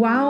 Wow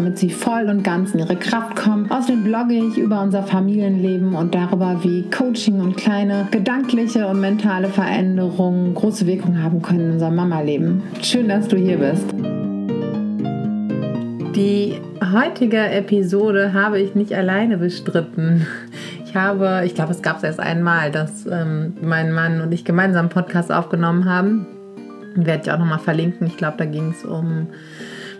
damit sie voll und ganz in ihre Kraft kommen. Außerdem blogge ich über unser Familienleben und darüber, wie Coaching und kleine gedankliche und mentale Veränderungen große Wirkung haben können in unserem Mama-Leben. Schön, dass du hier bist. Die heutige Episode habe ich nicht alleine bestritten. Ich habe, ich glaube, es gab es erst einmal, dass ähm, mein Mann und ich gemeinsam einen Podcast aufgenommen haben. Werde ich auch nochmal verlinken. Ich glaube, da ging es um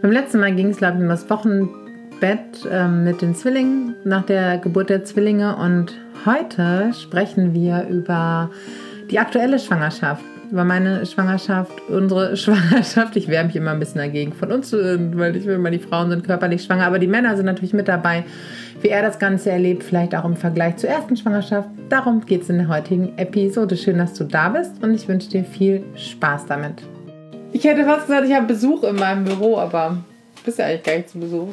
beim letzten Mal ging es, glaube ich, um das Wochenbett ähm, mit den Zwillingen nach der Geburt der Zwillinge und heute sprechen wir über die aktuelle Schwangerschaft. Über meine Schwangerschaft, unsere Schwangerschaft. Ich wehre mich immer ein bisschen dagegen von uns, weil ich will immer, die Frauen sind körperlich schwanger, aber die Männer sind natürlich mit dabei, wie er das Ganze erlebt, vielleicht auch im Vergleich zur ersten Schwangerschaft. Darum geht es in der heutigen Episode. Schön, dass du da bist und ich wünsche dir viel Spaß damit. Ich hätte fast gesagt, ich habe Besuch in meinem Büro, aber du bist ja eigentlich gar nicht zu Besuch.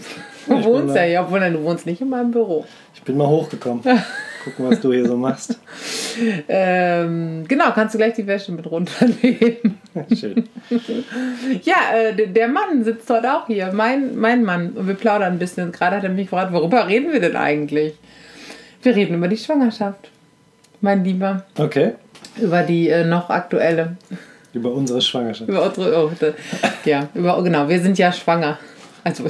Du ich wohnst ja hier, obwohl du wohnst nicht in meinem Büro. Ich bin mal hochgekommen. Gucken, was du hier so machst. ähm, genau, kannst du gleich die Wäsche mit runternehmen. Schön. ja, äh, der Mann sitzt heute auch hier, mein, mein Mann. Und wir plaudern ein bisschen. Gerade hat er mich gefragt, worüber reden wir denn eigentlich? Wir reden über die Schwangerschaft, mein Lieber. Okay. Über die äh, noch aktuelle. Über unsere Schwangerschaft. Über unsere, oh, ja, über, genau, wir sind ja schwanger. Also,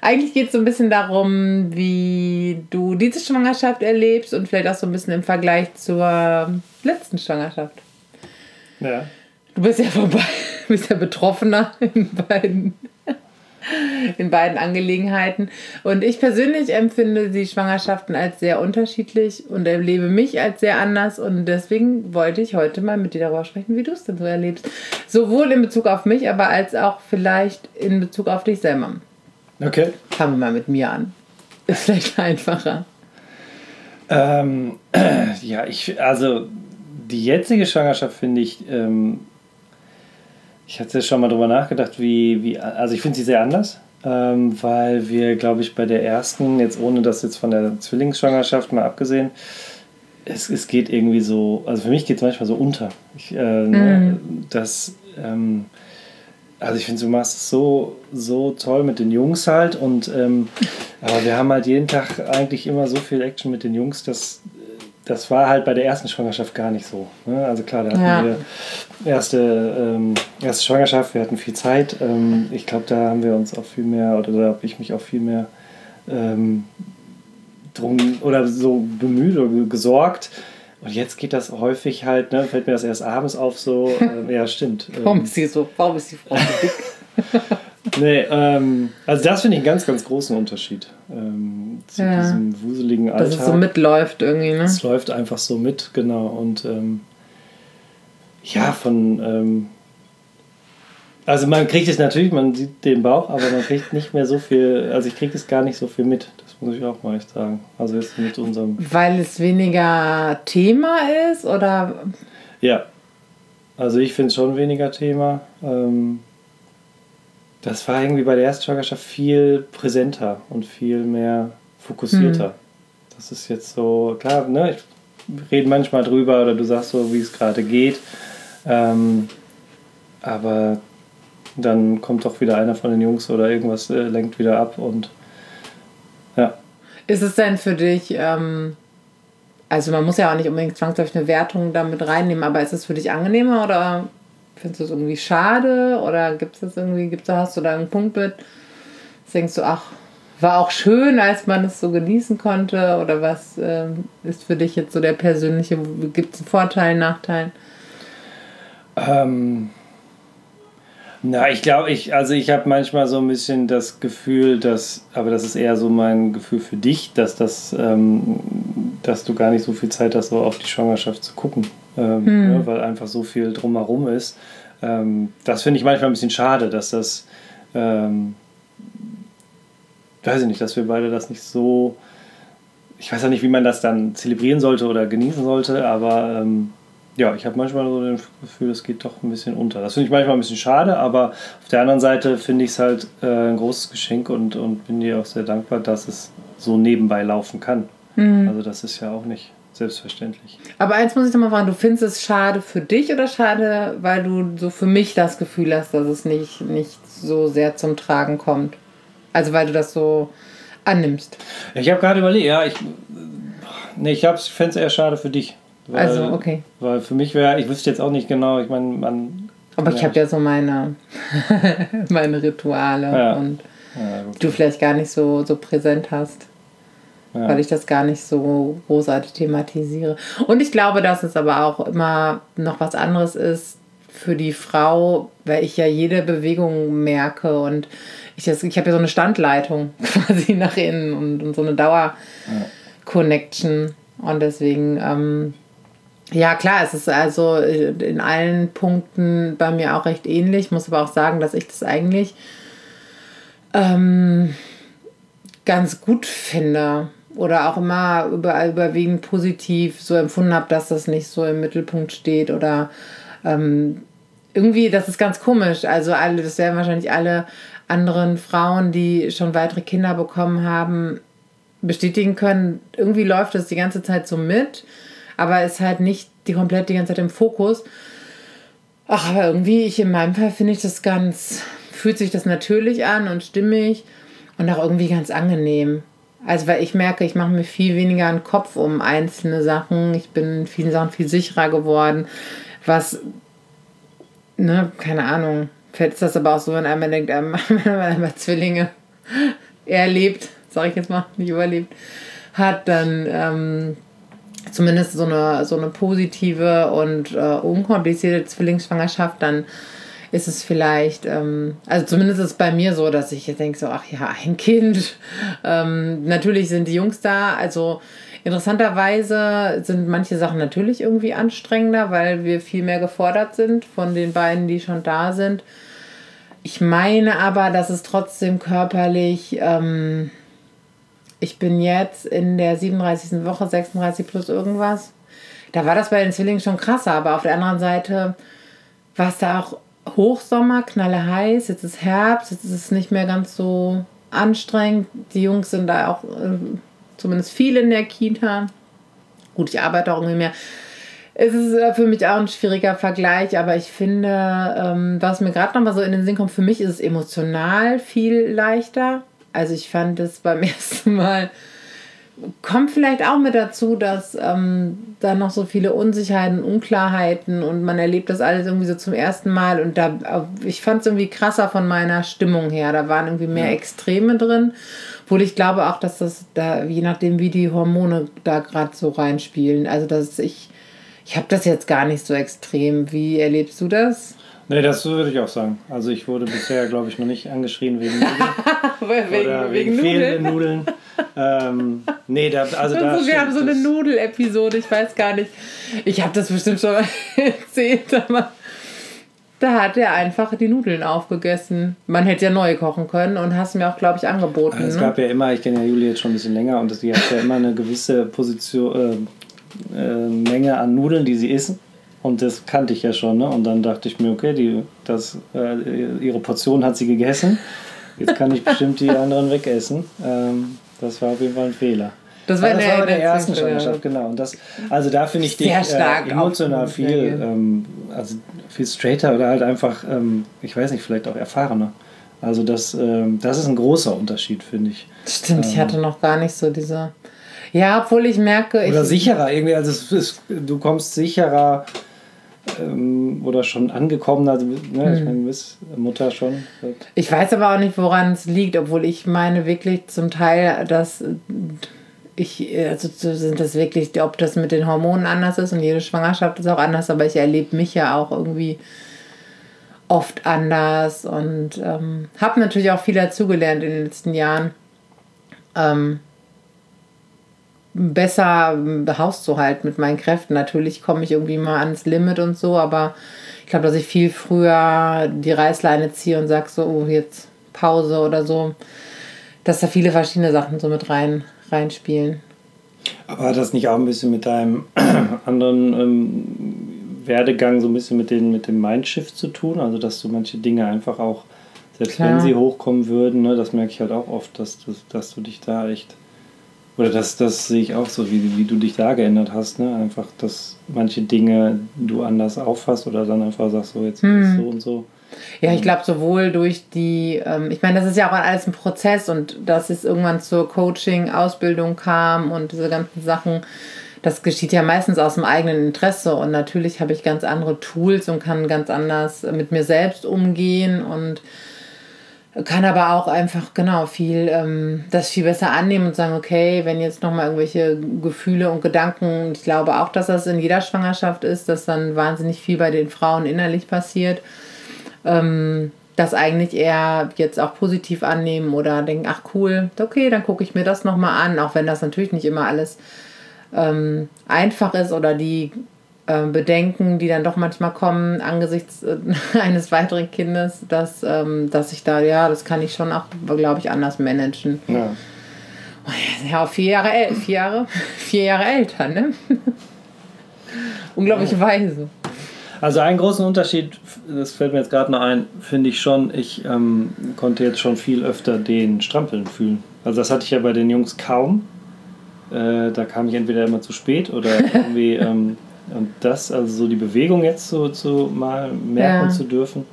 eigentlich geht es so ein bisschen darum, wie du diese Schwangerschaft erlebst und vielleicht auch so ein bisschen im Vergleich zur letzten Schwangerschaft. Ja. Du bist ja vorbei, bist ja Betroffener in beiden in beiden Angelegenheiten. Und ich persönlich empfinde die Schwangerschaften als sehr unterschiedlich und erlebe mich als sehr anders. Und deswegen wollte ich heute mal mit dir darüber sprechen, wie du es denn so erlebst. Sowohl in Bezug auf mich, aber als auch vielleicht in Bezug auf dich selber. Okay. Fangen wir mal mit mir an. Ist vielleicht einfacher. Ähm, ja, ich, also die jetzige Schwangerschaft finde ich ähm, ich hatte schon mal drüber nachgedacht, wie, wie also ich finde sie sehr anders, ähm, weil wir, glaube ich, bei der ersten, jetzt ohne das jetzt von der Zwillingsschwangerschaft mal abgesehen, es, es geht irgendwie so, also für mich geht es manchmal so unter. Ich, äh, mhm. Das, ähm, also ich finde, du machst es so, so toll mit den Jungs halt und ähm, aber wir haben halt jeden Tag eigentlich immer so viel Action mit den Jungs, dass das war halt bei der ersten Schwangerschaft gar nicht so. Ne? Also klar, da hatten ja. wir erste, ähm, erste Schwangerschaft, wir hatten viel Zeit. Ähm, ich glaube, da haben wir uns auch viel mehr, oder da habe ich mich auch viel mehr ähm, drum oder so bemüht oder gesorgt. Und jetzt geht das häufig halt, ne, fällt mir das erst abends auf, so, äh, ja, stimmt. warum ist sie so, warum ist die Frau so dick? nee, ähm, also das finde ich einen ganz, ganz großen Unterschied ähm, zu ja. diesem wuseligen Alltag. Dass es so mitläuft irgendwie, ne? Es läuft einfach so mit, genau. Und ähm, ja, von. Ähm, also man kriegt es natürlich, man sieht den Bauch, aber man kriegt nicht mehr so viel, also ich kriege es gar nicht so viel mit. Das muss ich auch mal echt sagen. Also jetzt mit unserem. Weil es weniger Thema ist oder? Ja. Also ich finde es schon weniger Thema. Ähm, das war irgendwie bei der ersten Schwangerschaft viel präsenter und viel mehr fokussierter. Mhm. Das ist jetzt so, klar, ne, ich rede manchmal drüber oder du sagst so, wie es gerade geht. Ähm, aber dann kommt doch wieder einer von den Jungs oder irgendwas äh, lenkt wieder ab und ja. Ist es denn für dich, ähm, also man muss ja auch nicht unbedingt zwangsläufig eine Wertung damit reinnehmen, aber ist es für dich angenehmer oder Findest du es irgendwie schade oder gibt es irgendwie, gibt's, hast du da einen Punkt mit? Denkst du, ach, war auch schön, als man es so genießen konnte? Oder was äh, ist für dich jetzt so der persönliche, gibt es einen Vorteil, Nachteil? Ähm, na, ich glaube, ich, also ich habe manchmal so ein bisschen das Gefühl, dass, aber das ist eher so mein Gefühl für dich, dass das, ähm, dass du gar nicht so viel Zeit hast, so auf die Schwangerschaft zu gucken ähm, hm. ne, weil einfach so viel drumherum ist. Ähm, das finde ich manchmal ein bisschen schade, dass das ähm, weiß ich nicht, dass wir beide das nicht so, ich weiß ja nicht, wie man das dann zelebrieren sollte oder genießen sollte, aber ähm, ja, ich habe manchmal so das Gefühl, es geht doch ein bisschen unter. Das finde ich manchmal ein bisschen schade, aber auf der anderen Seite finde ich es halt äh, ein großes Geschenk und, und bin dir auch sehr dankbar, dass es so nebenbei laufen kann. Mhm. Also das ist ja auch nicht selbstverständlich. Aber eins muss ich noch mal fragen, du findest es schade für dich oder schade, weil du so für mich das Gefühl hast, dass es nicht, nicht so sehr zum Tragen kommt? Also weil du das so annimmst. Ich habe gerade überlegt, ja, ich, nee, ich fände es eher schade für dich. Weil, also, okay. Weil für mich wäre, ich wüsste jetzt auch nicht genau, ich meine, man. Aber ja. ich habe ja so meine, meine Rituale ja. und ja, du vielleicht gar nicht so, so präsent hast. Weil ich das gar nicht so großartig thematisiere. Und ich glaube, dass es aber auch immer noch was anderes ist für die Frau, weil ich ja jede Bewegung merke und ich, ich habe ja so eine Standleitung quasi nach innen und, und so eine Dauer-Connection. Und deswegen, ähm, ja klar, es ist also in allen Punkten bei mir auch recht ähnlich. Ich muss aber auch sagen, dass ich das eigentlich ähm, ganz gut finde oder auch immer überall überwiegend positiv so empfunden habe, dass das nicht so im Mittelpunkt steht oder ähm, irgendwie, das ist ganz komisch. Also alle, das werden wahrscheinlich alle anderen Frauen, die schon weitere Kinder bekommen haben, bestätigen können. Irgendwie läuft das die ganze Zeit so mit, aber ist halt nicht die komplett die ganze Zeit im Fokus. Ach, aber irgendwie, ich in meinem Fall finde ich das ganz, fühlt sich das natürlich an und stimmig und auch irgendwie ganz angenehm. Also, weil ich merke, ich mache mir viel weniger einen Kopf um einzelne Sachen. Ich bin in vielen Sachen viel sicherer geworden, was, ne, keine Ahnung, Vielleicht ist das aber auch so, wenn einmal denkt, ähm, wenn man einmal Zwillinge erlebt, sage ich jetzt mal, nicht überlebt, hat, dann ähm, zumindest so eine, so eine positive und äh, unkomplizierte Zwillingsschwangerschaft, dann ist es vielleicht, ähm, also zumindest ist es bei mir so, dass ich jetzt denke, so, ach ja, ein Kind. Ähm, natürlich sind die Jungs da, also interessanterweise sind manche Sachen natürlich irgendwie anstrengender, weil wir viel mehr gefordert sind von den beiden, die schon da sind. Ich meine aber, dass es trotzdem körperlich. Ähm, ich bin jetzt in der 37. Woche, 36 plus irgendwas. Da war das bei den Zwillingen schon krasser, aber auf der anderen Seite war es da auch Hochsommer, knalle heiß, jetzt ist Herbst, jetzt ist es nicht mehr ganz so anstrengend. Die Jungs sind da auch äh, zumindest viel in der Kita. Gut, ich arbeite auch irgendwie mehr. Es ist äh, für mich auch ein schwieriger Vergleich, aber ich finde, ähm, was mir gerade noch mal so in den Sinn kommt, für mich ist es emotional viel leichter. Also ich fand es beim ersten Mal, kommt vielleicht auch mit dazu, dass ähm, da noch so viele Unsicherheiten, Unklarheiten und man erlebt das alles irgendwie so zum ersten Mal und da, äh, ich fand es irgendwie krasser von meiner Stimmung her. Da waren irgendwie mehr Extreme drin. Obwohl ich glaube auch, dass das da, je nachdem, wie die Hormone da gerade so reinspielen, also dass ich ich habe das jetzt gar nicht so extrem. Wie erlebst du das? Nee, das würde ich auch sagen. Also ich wurde bisher, glaube ich, noch nicht angeschrien wegen Nudeln. wegen, oder wegen, wegen fehlenden Nudeln. Ähm, nee, da, also da so, Wir haben so eine Nudel-Episode, ich weiß gar nicht. Ich habe das bestimmt schon mal erzählt, aber da hat er einfach die Nudeln aufgegessen. Man hätte ja neue kochen können und hast mir auch, glaube ich, angeboten. Es ne? gab ja immer, ich kenne ja Julia jetzt schon ein bisschen länger und sie hat ja immer eine gewisse Position, äh, äh, Menge an Nudeln, die sie essen. Und das kannte ich ja schon. Ne? Und dann dachte ich mir, okay, die, das, äh, ihre Portion hat sie gegessen. Jetzt kann ich bestimmt die anderen wegessen. Ähm, das war auf jeden Fall ein Fehler. Das war, das war bei der ersten Schwangerschaft, genau. Und das, also da finde ich dich äh, emotional viel, ähm, also viel straighter oder halt einfach, ähm, ich weiß nicht, vielleicht auch erfahrener. Also das, ähm, das ist ein großer Unterschied, finde ich. Stimmt, ich ähm, hatte noch gar nicht so diese ja, obwohl ich merke. Oder ich, sicherer, irgendwie, also es ist, du kommst sicherer ähm, oder schon angekommen, also ne, hm. ich meine, du bist Mutter schon. Ich weiß aber auch nicht, woran es liegt, obwohl ich meine wirklich zum Teil, dass ich, also sind das wirklich, ob das mit den Hormonen anders ist und jede Schwangerschaft ist auch anders, aber ich erlebe mich ja auch irgendwie oft anders und ähm, habe natürlich auch viel dazugelernt in den letzten Jahren. Ähm, besser Haus zu halten mit meinen Kräften. Natürlich komme ich irgendwie mal ans Limit und so, aber ich glaube, dass ich viel früher die Reißleine ziehe und sage so, oh, jetzt Pause oder so, dass da viele verschiedene Sachen so mit rein reinspielen. Aber hat das nicht auch ein bisschen mit deinem anderen ähm, Werdegang, so ein bisschen mit, den, mit dem Mindshift zu tun? Also, dass du manche Dinge einfach auch, selbst Klar. wenn sie hochkommen würden, ne, das merke ich halt auch oft, dass, du, dass du dich da echt, oder das, das sehe ich auch so, wie, wie du dich da geändert hast, ne? Einfach, dass manche Dinge du anders auffasst oder dann einfach sagst, so jetzt hm. so und so. Ja, ich glaube sowohl durch die, ähm, ich meine, das ist ja auch alles ein Prozess und dass es irgendwann zur Coaching-Ausbildung kam und diese ganzen Sachen, das geschieht ja meistens aus dem eigenen Interesse und natürlich habe ich ganz andere Tools und kann ganz anders mit mir selbst umgehen und kann aber auch einfach genau viel ähm, das viel besser annehmen und sagen, okay, wenn jetzt nochmal irgendwelche Gefühle und Gedanken, ich glaube auch, dass das in jeder Schwangerschaft ist, dass dann wahnsinnig viel bei den Frauen innerlich passiert ähm, das eigentlich eher jetzt auch positiv annehmen oder denken, ach cool, okay, dann gucke ich mir das nochmal an, auch wenn das natürlich nicht immer alles ähm, einfach ist oder die äh, Bedenken, die dann doch manchmal kommen angesichts äh, eines weiteren Kindes, dass, ähm, dass ich da, ja, das kann ich schon auch, glaube ich, anders managen. Ja. Ja, vier Jahre, vier Jahre, vier Jahre älter, ne? Unglaubliche Weise. Also einen großen Unterschied, das fällt mir jetzt gerade noch ein, finde ich schon, ich ähm, konnte jetzt schon viel öfter den Strampeln fühlen. Also das hatte ich ja bei den Jungs kaum. Äh, da kam ich entweder immer zu spät oder irgendwie... Ähm, und das, also so die Bewegung jetzt so, so mal merken ja. zu dürfen,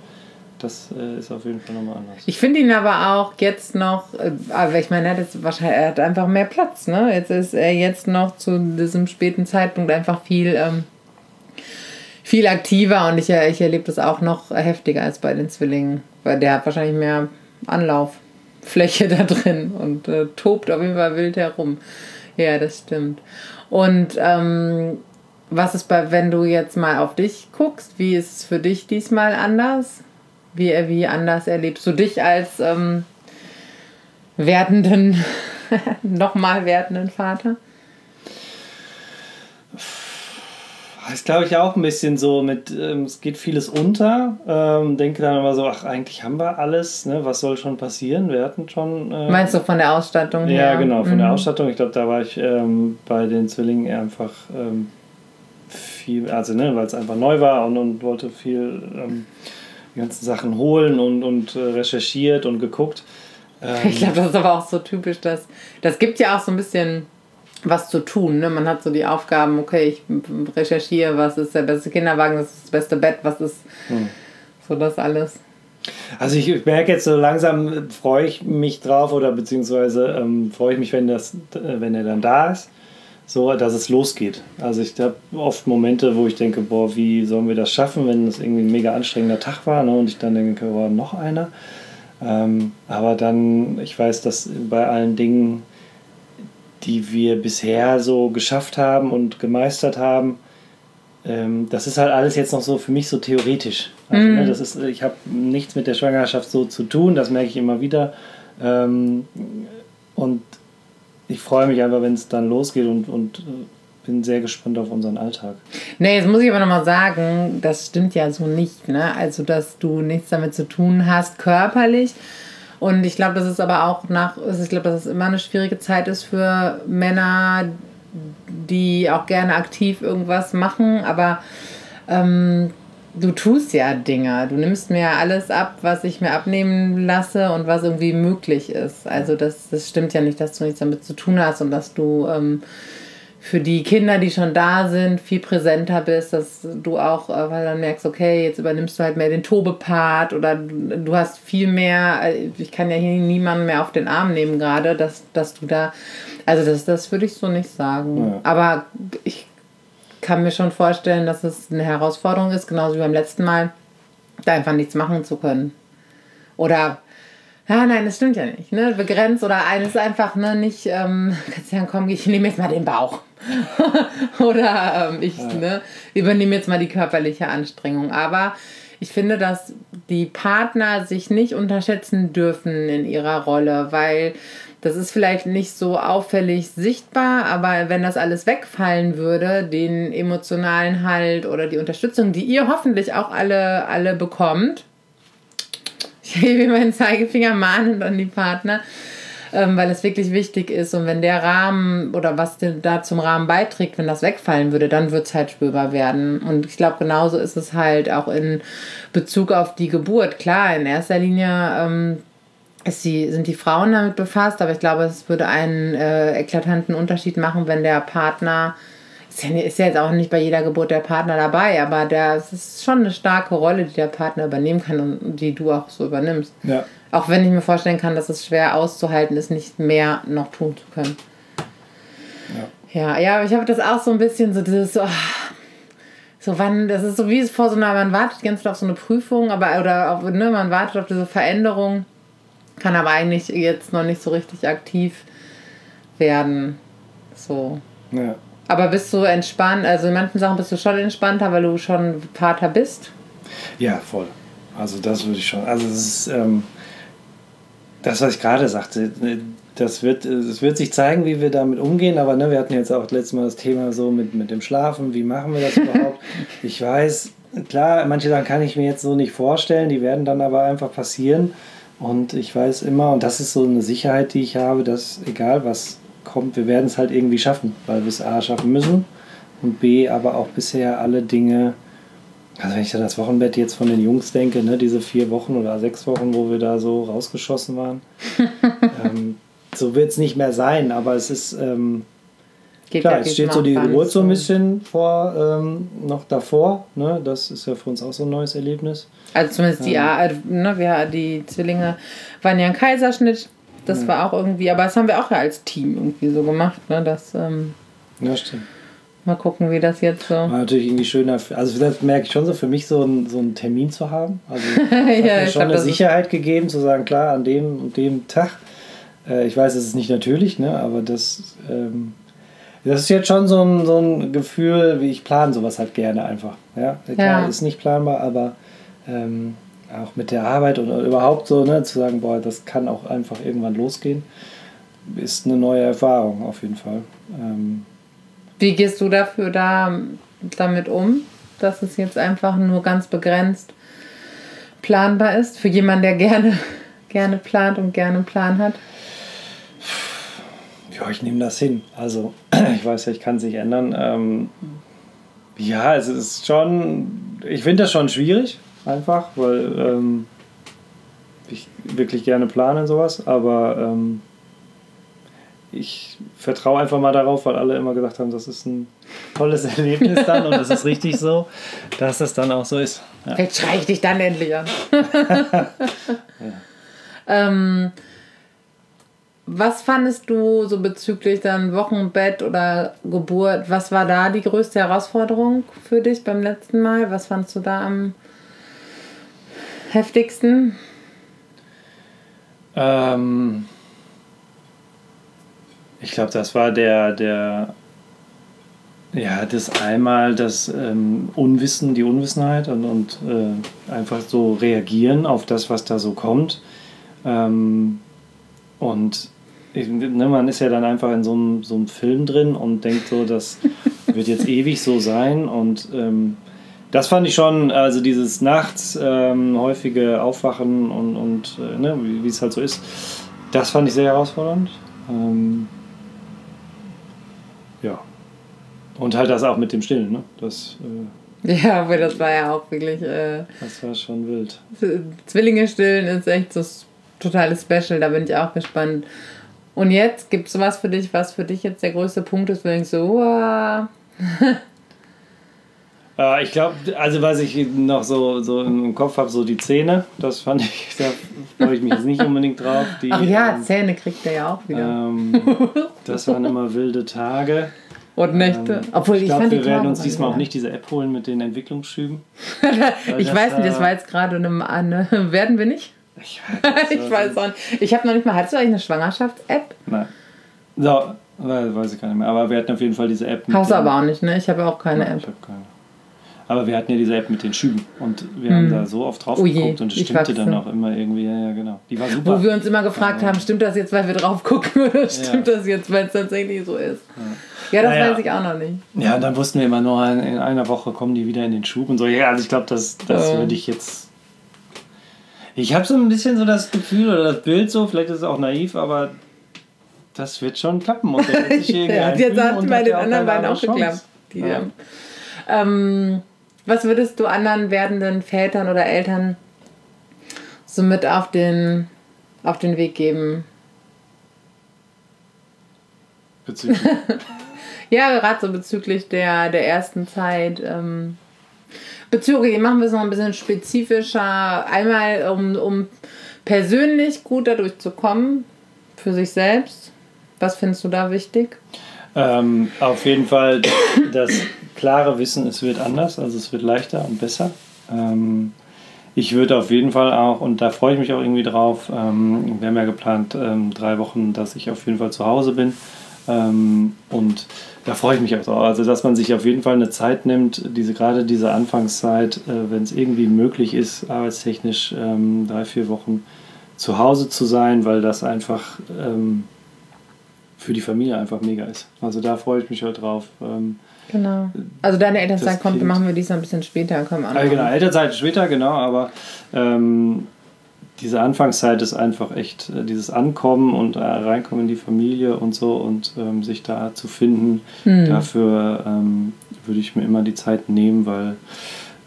das äh, ist auf jeden Fall nochmal anders. Ich finde ihn aber auch jetzt noch, äh, aber ich meine, er hat jetzt wahrscheinlich er hat einfach mehr Platz, ne? Jetzt ist er jetzt noch zu diesem späten Zeitpunkt einfach viel ähm, viel aktiver und ich, ich erlebe das auch noch heftiger als bei den Zwillingen, weil der hat wahrscheinlich mehr Anlauffläche da drin und äh, tobt auf jeden Fall wild herum. Ja, das stimmt. Und ähm, was ist bei, wenn du jetzt mal auf dich guckst, wie ist es für dich diesmal anders? Wie, wie anders erlebst du dich als ähm, werdenden, nochmal werdenden Vater? ist, glaube ich, auch ein bisschen so mit, ähm, es geht vieles unter. Ähm, denke dann immer so, ach, eigentlich haben wir alles, ne? was soll schon passieren? Wir hatten schon. Äh, Meinst du von der Ausstattung her? Ja, genau, von mhm. der Ausstattung. Ich glaube, da war ich ähm, bei den Zwillingen eher einfach ähm, viel, also ne, weil es einfach neu war und, und wollte viel ähm, die ganzen Sachen holen und, und äh, recherchiert und geguckt. ich glaube, das ist aber auch so typisch, dass das gibt ja auch so ein bisschen was zu tun. Ne? Man hat so die Aufgaben, okay, ich recherchiere, was ist der beste Kinderwagen, was ist das beste Bett, was ist hm. so das alles. Also ich merke jetzt so langsam, freue ich mich drauf oder beziehungsweise ähm, freue ich mich, wenn, das, wenn er dann da ist, so dass es losgeht. Also ich habe oft Momente, wo ich denke, boah, wie sollen wir das schaffen, wenn es irgendwie ein mega anstrengender Tag war ne? und ich dann denke, boah, noch einer. Ähm, aber dann, ich weiß, dass bei allen Dingen die wir bisher so geschafft haben und gemeistert haben, ähm, das ist halt alles jetzt noch so für mich so theoretisch. Also, mm. ne, das ist, ich habe nichts mit der Schwangerschaft so zu tun, das merke ich immer wieder. Ähm, und ich freue mich einfach, wenn es dann losgeht und, und äh, bin sehr gespannt auf unseren Alltag. Nee, jetzt muss ich aber nochmal sagen, das stimmt ja so nicht. Ne? Also, dass du nichts damit zu tun hast, körperlich, und ich glaube, das ist aber auch nach, ich glaube, dass es immer eine schwierige Zeit ist für Männer, die auch gerne aktiv irgendwas machen, aber ähm, du tust ja Dinge. Du nimmst mir alles ab, was ich mir abnehmen lasse und was irgendwie möglich ist. Also das, das stimmt ja nicht, dass du nichts damit zu tun hast und dass du ähm, für die Kinder, die schon da sind, viel präsenter bist, dass du auch, äh, weil dann merkst, okay, jetzt übernimmst du halt mehr den Tobepart oder du hast viel mehr, äh, ich kann ja hier niemanden mehr auf den Arm nehmen gerade, dass, dass du da, also das, das würde ich so nicht sagen. Ja. Aber ich kann mir schon vorstellen, dass es eine Herausforderung ist, genauso wie beim letzten Mal, da einfach nichts machen zu können. Oder ja, nein, das stimmt ja nicht. Ne? Begrenzt oder eines einfach ne, nicht, ähm, kannst du sagen, komm, ich nehme jetzt mal den Bauch. oder ähm, ich ja. ne, übernehme jetzt mal die körperliche Anstrengung. Aber ich finde, dass die Partner sich nicht unterschätzen dürfen in ihrer Rolle, weil das ist vielleicht nicht so auffällig sichtbar, aber wenn das alles wegfallen würde, den emotionalen Halt oder die Unterstützung, die ihr hoffentlich auch alle, alle bekommt, Ich hebe meinen Zeigefinger mahnend an die Partner, ähm, weil es wirklich wichtig ist. Und wenn der Rahmen oder was da zum Rahmen beiträgt, wenn das wegfallen würde, dann wird es halt spürbar werden. Und ich glaube, genauso ist es halt auch in Bezug auf die Geburt. Klar, in erster Linie ähm, die, sind die Frauen damit befasst, aber ich glaube, es würde einen äh, eklatanten Unterschied machen, wenn der Partner ist ja, jetzt auch nicht bei jeder Geburt der Partner dabei, aber es ist schon eine starke Rolle, die der Partner übernehmen kann und die du auch so übernimmst. Ja. Auch wenn ich mir vorstellen kann, dass es schwer auszuhalten ist, nicht mehr noch tun zu können. Ja, ja, ja aber ich habe das auch so ein bisschen so dieses so, so wann, das ist so wie es vor so einer, man wartet ganz auf so eine Prüfung, aber oder auf, ne, man wartet auf diese Veränderung, kann aber eigentlich jetzt noch nicht so richtig aktiv werden. So. Ja. Aber bist du entspannt? Also in manchen Sachen bist du schon entspannter, weil du schon Vater bist? Ja, voll. Also das würde ich schon. Also das ist ähm, das, was ich gerade sagte. Das wird, es wird sich zeigen, wie wir damit umgehen, aber ne, wir hatten jetzt auch letztes Mal das Thema so mit, mit dem Schlafen, wie machen wir das überhaupt? ich weiß, klar, manche Sachen kann ich mir jetzt so nicht vorstellen, die werden dann aber einfach passieren. Und ich weiß immer, und das ist so eine Sicherheit, die ich habe, dass egal was kommt, wir werden es halt irgendwie schaffen, weil wir es A schaffen müssen und B aber auch bisher alle Dinge, also wenn ich an das Wochenbett jetzt von den Jungs denke, ne, diese vier Wochen oder sechs Wochen, wo wir da so rausgeschossen waren, ähm, so wird es nicht mehr sein, aber es ist, ähm, Geht klar, es steht so die Geburt so ein bisschen vor, ähm, noch davor, ne, das ist ja für uns auch so ein neues Erlebnis. Also zumindest die, ähm, ne, wir, die Zwillinge waren ja ein Kaiserschnitt, das ja. war auch irgendwie, aber das haben wir auch ja als Team irgendwie so gemacht, ne? Das, ähm, ja, stimmt. Mal gucken, wie das jetzt so. War natürlich irgendwie schöner. Also, das merke ich schon so für mich, so, ein, so einen Termin zu haben. Also, hat ja, mir schon eine Sicherheit gegeben, zu sagen, klar, an dem und dem Tag. Äh, ich weiß, es ist nicht natürlich, ne? aber das, ähm, das ist jetzt schon so ein, so ein Gefühl, wie ich plane sowas halt gerne einfach. Ja, klar, ja. ist nicht planbar, aber. Ähm, auch mit der Arbeit oder überhaupt so, ne, zu sagen, boah, das kann auch einfach irgendwann losgehen, ist eine neue Erfahrung auf jeden Fall. Ähm Wie gehst du dafür da damit um, dass es jetzt einfach nur ganz begrenzt planbar ist für jemanden, der gerne, gerne plant und gerne einen Plan hat? Ja, ich nehme das hin. Also, ich weiß ja, ich kann es nicht ändern. Ähm, ja, es ist schon, ich finde das schon schwierig, einfach, weil ähm, ich wirklich gerne plane und sowas, aber ähm, ich vertraue einfach mal darauf, weil alle immer gesagt haben, das ist ein tolles Erlebnis dann und es ist richtig so, dass das dann auch so ist. Ja. Jetzt schreie ich dich dann endlich an. ja. ähm, was fandest du so bezüglich dann Wochenbett oder Geburt? Was war da die größte Herausforderung für dich beim letzten Mal? Was fandest du da am heftigsten? Ähm, ich glaube, das war der, der, ja, das einmal das ähm, Unwissen, die Unwissenheit und, und äh, einfach so reagieren auf das, was da so kommt. Ähm, und ich, ne, man ist ja dann einfach in so einem, so einem Film drin und denkt so, das wird jetzt ewig so sein und ähm, das fand ich schon, also dieses nachts ähm, häufige Aufwachen und, und äh, ne, wie es halt so ist, das fand ich sehr herausfordernd. Ähm, ja. Und halt das auch mit dem Stillen, ne? Das, äh, ja, aber das war ja auch wirklich. Äh, das war schon wild. Zwillinge stillen ist echt so totales Special, da bin ich auch gespannt. Und jetzt gibt es was für dich, was für dich jetzt der größte Punkt ist, wenn ich so, wow. Äh, ich glaube, also was ich noch so, so im Kopf habe, so die Zähne, das fand ich, da freue ich mich jetzt nicht unbedingt drauf. Die, Ach ja, ähm, Zähne kriegt er ja auch wieder. Ähm, das waren immer wilde Tage. Und Nächte. Ähm, Obwohl ich, ich glaube, wir werden uns diesmal auch nicht diese App holen mit den Entwicklungsschüben. ich weiß nicht, das war jetzt gerade eine, eine. Werden wir nicht? Ich weiß, ich weiß auch nicht. Ich habe noch nicht mal. Hattest du eigentlich eine Schwangerschafts-App? Nein. So, weiß ich gar nicht mehr. Aber wir hatten auf jeden Fall diese App. Hast du aber auch nicht, ne? Ich habe auch keine Nein, App. Ich habe keine. Aber wir hatten ja diese App mit den Schüben und wir hm. haben da so oft drauf oh geguckt und es stimmte dann auch immer irgendwie, ja, ja, genau. Die war super. Wo wir uns immer gefragt ja. haben, stimmt das jetzt, weil wir drauf gucken oder stimmt das jetzt, weil es tatsächlich so ist? Ja, ja das naja. weiß ich auch noch nicht. Ja, dann wussten wir immer nur, in einer Woche kommen die wieder in den Schub und so. Ja, also ich glaube, das, das würde ich jetzt. Ich habe so ein bisschen so das Gefühl oder das Bild so, vielleicht ist es auch naiv, aber das wird schon klappen. Und der wird sich ja, jetzt hat bei den anderen beiden auch geklappt. Ja. Ähm, was würdest du anderen werdenden Vätern oder Eltern so mit auf den, auf den Weg geben? Bezüglich? ja, gerade so bezüglich der, der ersten Zeit. Ähm, bezüglich, machen wir es noch ein bisschen spezifischer. Einmal, um, um persönlich gut dadurch zu kommen, für sich selbst. Was findest du da wichtig? Ähm, auf jeden Fall das klare Wissen, es wird anders, also es wird leichter und besser. Ähm, ich würde auf jeden Fall auch, und da freue ich mich auch irgendwie drauf, ähm, wir haben ja geplant, ähm, drei Wochen, dass ich auf jeden Fall zu Hause bin. Ähm, und da freue ich mich auch drauf. Also, dass man sich auf jeden Fall eine Zeit nimmt, diese, gerade diese Anfangszeit, äh, wenn es irgendwie möglich ist, arbeitstechnisch ähm, drei, vier Wochen zu Hause zu sein, weil das einfach ähm, für die Familie einfach mega ist. Also da freue ich mich halt drauf. Genau. Also deine Elternzeit kommt, kind, machen wir dies ein bisschen später. Kommen an. genau, Elternzeit später, genau, aber ähm, diese Anfangszeit ist einfach echt äh, dieses Ankommen und äh, reinkommen in die Familie und so und ähm, sich da zu finden. Hm. Dafür ähm, würde ich mir immer die Zeit nehmen, weil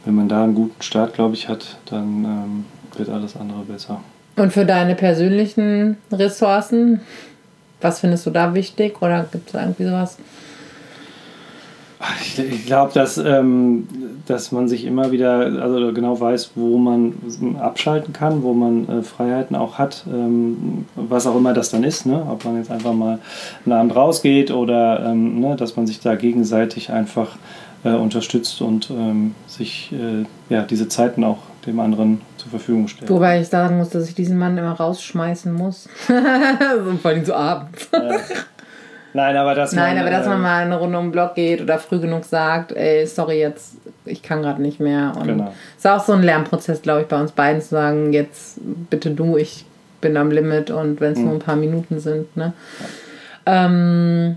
wenn man da einen guten Start, glaube ich, hat, dann ähm, wird alles andere besser. Und für deine persönlichen Ressourcen, was findest du da wichtig oder gibt es irgendwie sowas? Ich, ich glaube, dass, ähm, dass man sich immer wieder, also genau weiß, wo man abschalten kann, wo man äh, Freiheiten auch hat, ähm, was auch immer das dann ist, ne? ob man jetzt einfach mal einen Abend rausgeht oder ähm, ne, dass man sich da gegenseitig einfach äh, unterstützt und ähm, sich äh, ja, diese Zeiten auch dem anderen zur Verfügung stellt. Wobei ich sagen muss, dass ich diesen Mann immer rausschmeißen muss. Vor allem so abends. Nein, aber dass Nein, man, aber dass man ähm, mal eine Runde um den Block geht oder früh genug sagt, ey, sorry, jetzt, ich kann gerade nicht mehr. Und genau. ist auch so ein Lernprozess, glaube ich, bei uns beiden zu sagen, jetzt bitte du, ich bin am Limit und wenn es mhm. nur ein paar Minuten sind. Ne? Ja. Ähm,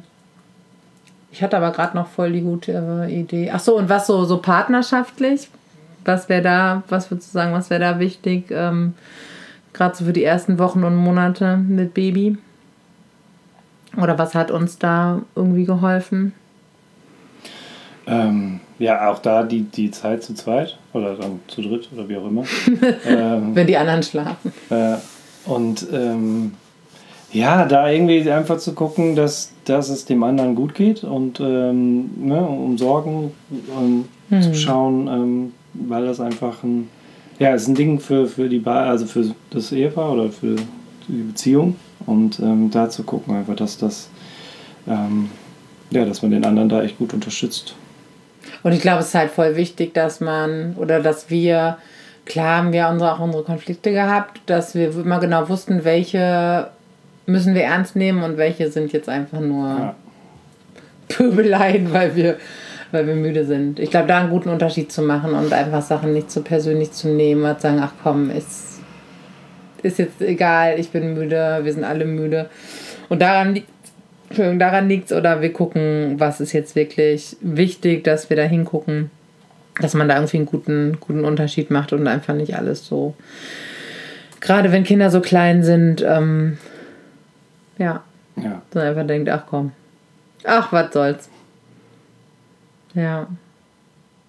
ich hatte aber gerade noch voll die gute äh, Idee. Ach so, und was so, so partnerschaftlich? Was wäre da, was würdest du sagen, was wäre da wichtig? Ähm, gerade so für die ersten Wochen und Monate mit Baby? Oder was hat uns da irgendwie geholfen? Ähm, ja, auch da die, die Zeit zu zweit oder dann zu dritt oder wie auch immer. ähm, Wenn die anderen schlafen. Äh, und ähm, ja, da irgendwie einfach zu gucken, dass, dass es dem anderen gut geht und ähm, ne, um Sorgen hm. zu schauen, ähm, weil das einfach ein, ja, ist ein Ding für, für die ba also für das Ehepaar oder für die Beziehung. Und ähm, da zu gucken, einfach, dass das, ähm, ja, dass man den anderen da echt gut unterstützt. Und ich glaube, es ist halt voll wichtig, dass man oder dass wir, klar haben wir unsere, auch unsere Konflikte gehabt, dass wir immer genau wussten, welche müssen wir ernst nehmen und welche sind jetzt einfach nur ja. Pöbeleien, weil wir, weil wir müde sind. Ich glaube, da einen guten Unterschied zu machen und einfach Sachen nicht so persönlich zu nehmen und sagen, ach komm, ist ist jetzt egal, ich bin müde, wir sind alle müde. Und daran liegt daran liegt es oder wir gucken, was ist jetzt wirklich wichtig, dass wir da hingucken, dass man da irgendwie einen guten, guten Unterschied macht und einfach nicht alles so. Gerade wenn Kinder so klein sind, ähm, ja, ja. Dann einfach denkt, ach komm, ach, was soll's. Ja.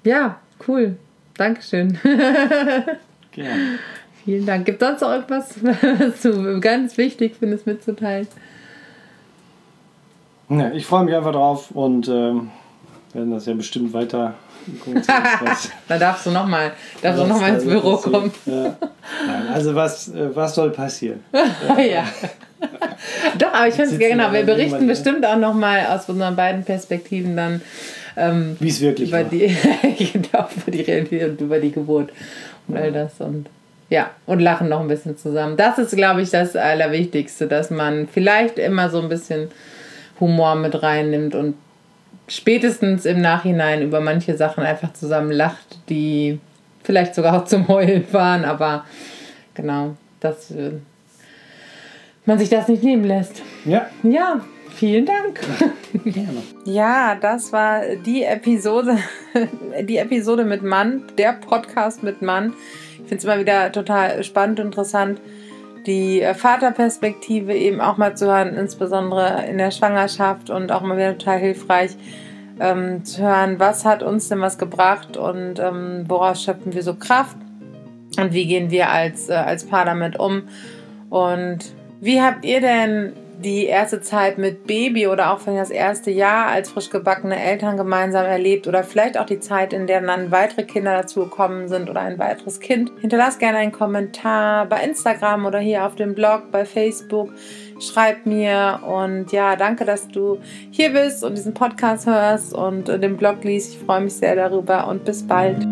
Ja, cool. Dankeschön. Gerne. Vielen Dank. Gibt es sonst noch irgendwas, was du ganz wichtig findest mitzuteilen? Ja, ich freue mich einfach drauf und ähm, werden das ja bestimmt weiter da darfst du nochmal noch ins Büro kommen. Ja. Nein, also was, äh, was soll passieren? ja. Doch, aber ich finde es genau, wir berichten bestimmt auch nochmal aus unseren beiden Perspektiven dann ähm, wie es wirklich über war. Die, genau, über die Realität und über die Geburt und all das und ja, und lachen noch ein bisschen zusammen. Das ist, glaube ich, das Allerwichtigste, dass man vielleicht immer so ein bisschen Humor mit reinnimmt und spätestens im Nachhinein über manche Sachen einfach zusammen lacht, die vielleicht sogar auch zum Heulen waren, aber genau, dass äh, man sich das nicht nehmen lässt. Ja. Ja, vielen Dank. Gerne. Ja, das war die Episode, die Episode mit Mann, der Podcast mit Mann. Finde es immer wieder total spannend und interessant, die äh, Vaterperspektive eben auch mal zu hören, insbesondere in der Schwangerschaft und auch mal wieder total hilfreich ähm, zu hören, was hat uns denn was gebracht und ähm, woraus schöpfen wir so Kraft und wie gehen wir als, äh, als Paar damit um. Und wie habt ihr denn die erste Zeit mit Baby oder auch das erste Jahr als frisch gebackene Eltern gemeinsam erlebt oder vielleicht auch die Zeit, in der dann weitere Kinder dazu gekommen sind oder ein weiteres Kind. Hinterlasst gerne einen Kommentar bei Instagram oder hier auf dem Blog, bei Facebook. Schreib mir und ja, danke, dass du hier bist und diesen Podcast hörst und den Blog liest. Ich freue mich sehr darüber und bis bald.